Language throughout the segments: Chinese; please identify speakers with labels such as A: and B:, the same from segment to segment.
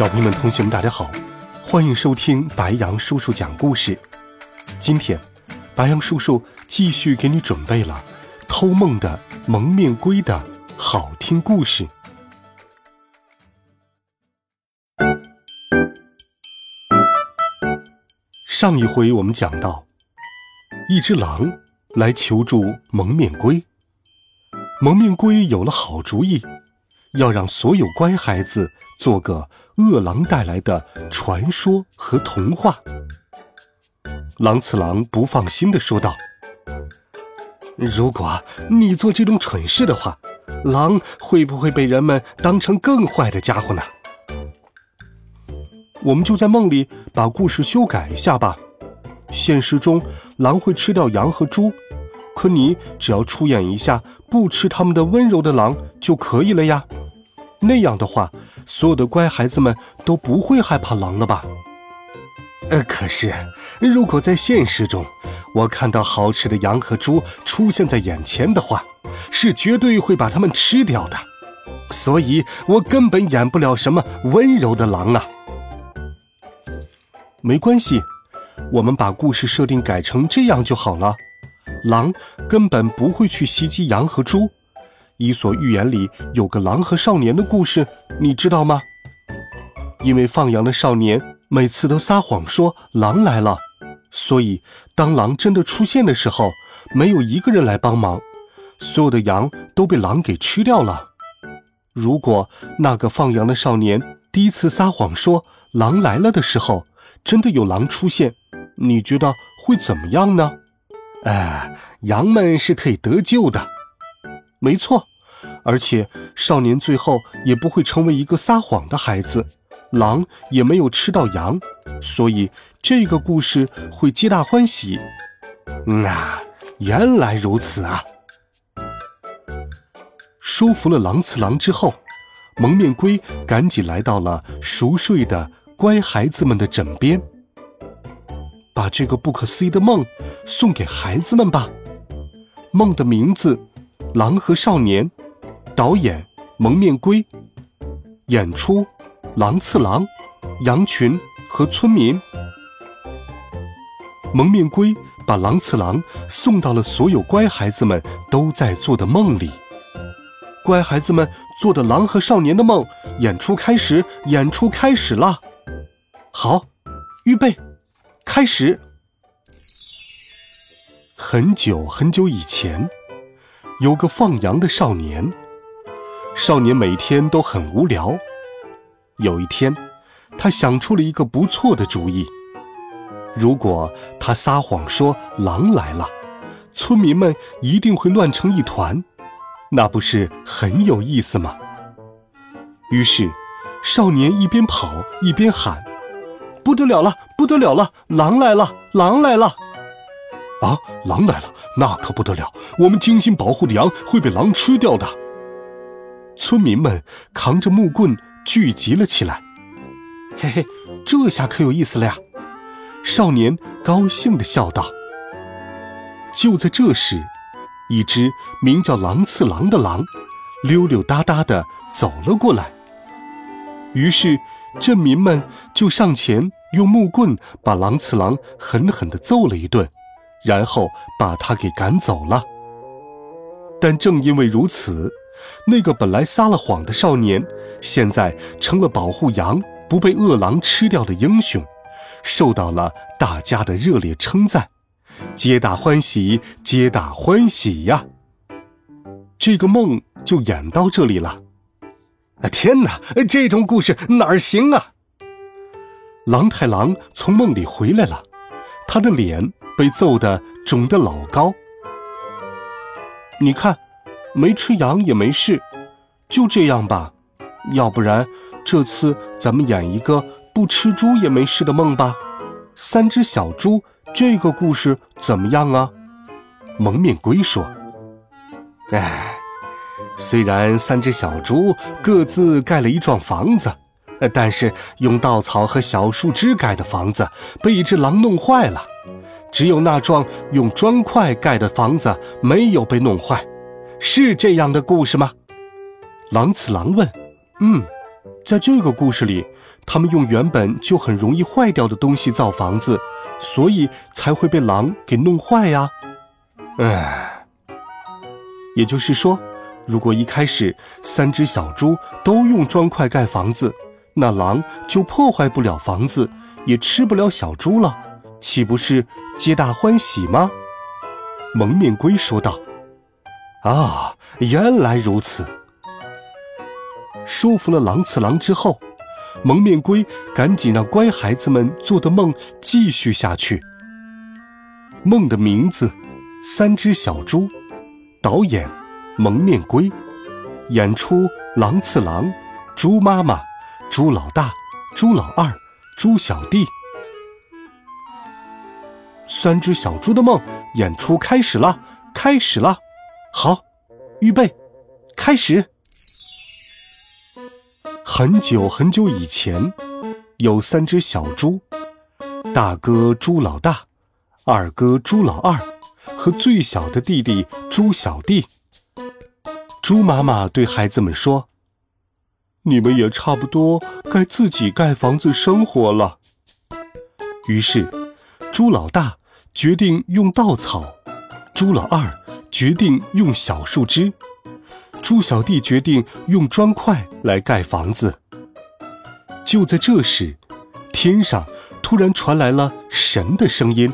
A: 小朋友们、同学们，大家好，欢迎收听白羊叔叔讲故事。今天，白羊叔叔继续给你准备了《偷梦的蒙面龟》的好听故事。上一回我们讲到，一只狼来求助蒙面龟，蒙面龟有了好主意，要让所有乖孩子。做个饿狼带来的传说和童话。狼次郎不放心地说道：“如果你做这种蠢事的话，狼会不会被人们当成更坏的家伙呢？”我们就在梦里把故事修改一下吧。现实中，狼会吃掉羊和猪，可你只要出演一下不吃它们的温柔的狼就可以了呀。那样的话，所有的乖孩子们都不会害怕狼了吧？呃，可是，如果在现实中，我看到好吃的羊和猪出现在眼前的话，是绝对会把它们吃掉的。所以我根本演不了什么温柔的狼啊。没关系，我们把故事设定改成这样就好了。狼根本不会去袭击羊和猪。《伊索寓言》里有个狼和少年的故事，你知道吗？因为放羊的少年每次都撒谎说狼来了，所以当狼真的出现的时候，没有一个人来帮忙，所有的羊都被狼给吃掉了。如果那个放羊的少年第一次撒谎说狼来了的时候，真的有狼出现，你觉得会怎么样呢？哎，羊们是可以得救的，没错。而且少年最后也不会成为一个撒谎的孩子，狼也没有吃到羊，所以这个故事会皆大欢喜。啊，原来如此啊！说服了狼次郎之后，蒙面龟赶紧来到了熟睡的乖孩子们的枕边，把这个不可思议的梦送给孩子们吧。梦的名字：狼和少年。导演蒙面龟，演出狼次郎、羊群和村民。蒙面龟把狼次郎送到了所有乖孩子们都在做的梦里。乖孩子们做的狼和少年的梦，演出开始，演出开始了。好，预备，开始。很久很久以前，有个放羊的少年。少年每天都很无聊。有一天，他想出了一个不错的主意。如果他撒谎说狼来了，村民们一定会乱成一团，那不是很有意思吗？于是，少年一边跑一边喊：“不得了了，不得了了！狼来了，狼来了！”啊，狼来了，那可不得了！我们精心保护的羊会被狼吃掉的。村民们扛着木棍聚集了起来，嘿嘿，这下可有意思了呀！少年高兴地笑道。就在这时，一只名叫狼次郎的狼溜溜达达地走了过来。于是镇民们就上前用木棍把狼次郎狠狠地揍了一顿，然后把他给赶走了。但正因为如此。那个本来撒了谎的少年，现在成了保护羊不被饿狼吃掉的英雄，受到了大家的热烈称赞，皆大欢喜，皆大欢喜呀！这个梦就演到这里了。啊，天哪，这种故事哪儿行啊？狼太郎从梦里回来了，他的脸被揍得肿得老高。你看。没吃羊也没事，就这样吧。要不然，这次咱们演一个不吃猪也没事的梦吧？三只小猪这个故事怎么样啊？蒙面龟说：“哎，虽然三只小猪各自盖了一幢房子，但是用稻草和小树枝盖的房子被一只狼弄坏了，只有那幢用砖块盖的房子没有被弄坏，是这样的故事吗？”狼次郎问：“嗯，在这个故事里，他们用原本就很容易坏掉的东西造房子，所以才会被狼给弄坏呀。唉，也就是说，如果一开始三只小猪都用砖块盖房子，那狼就破坏不了房子，也吃不了小猪了，岂不是皆大欢喜吗？”蒙面龟说道。“啊，原来如此。”说服了狼次郎之后，蒙面龟赶紧让乖孩子们做的梦继续下去。梦的名字《三只小猪》，导演蒙面龟，演出狼次郎、猪妈妈、猪老大、猪老二、猪小弟。三只小猪的梦演出开始了，开始了，好，预备，开始。很久很久以前，有三只小猪，大哥猪老大，二哥猪老二，和最小的弟弟猪小弟。猪妈妈对孩子们说：“你们也差不多该自己盖房子生活了。”于是，猪老大决定用稻草，猪老二决定用小树枝。猪小弟决定用砖块来盖房子。就在这时，天上突然传来了神的声音：“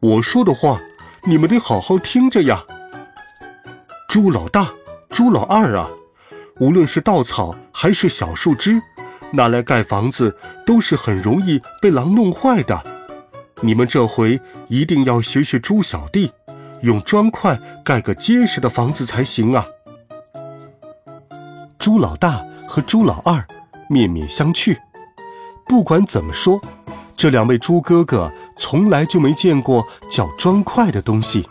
A: 我说的话，你们得好好听着呀！猪老大、猪老二啊，无论是稻草还是小树枝，拿来盖房子都是很容易被狼弄坏的。你们这回一定要学学猪小弟。”用砖块盖个结实的房子才行啊！猪老大和猪老二面面相觑。不管怎么说，这两位猪哥哥从来就没见过叫砖块的东西。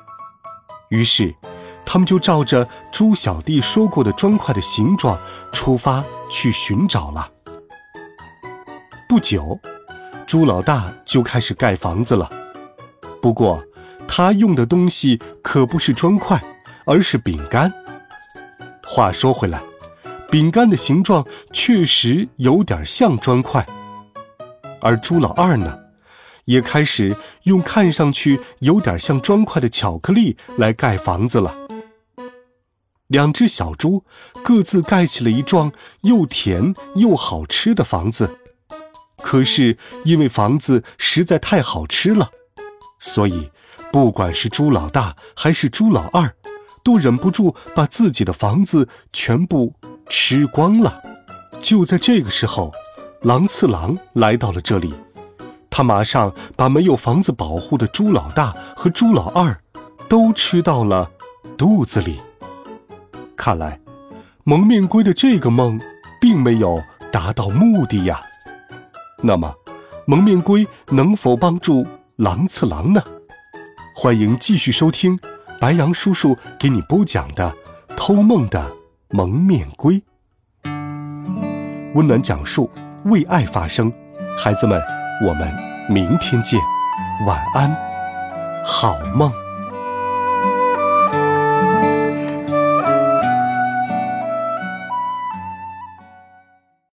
A: 于是，他们就照着猪小弟说过的砖块的形状出发去寻找了。不久，猪老大就开始盖房子了。不过，他用的东西可不是砖块，而是饼干。话说回来，饼干的形状确实有点像砖块。而猪老二呢，也开始用看上去有点像砖块的巧克力来盖房子了。两只小猪各自盖起了一幢又甜又好吃的房子。可是因为房子实在太好吃了，所以。不管是猪老大还是猪老二，都忍不住把自己的房子全部吃光了。就在这个时候，狼次郎来到了这里，他马上把没有房子保护的猪老大和猪老二都吃到了肚子里。看来，蒙面龟的这个梦并没有达到目的呀。那么，蒙面龟能否帮助狼次郎呢？欢迎继续收听白羊叔叔给你播讲的《偷梦的蒙面龟》，温暖讲述，为爱发声。孩子们，我们明天见，晚安，好梦。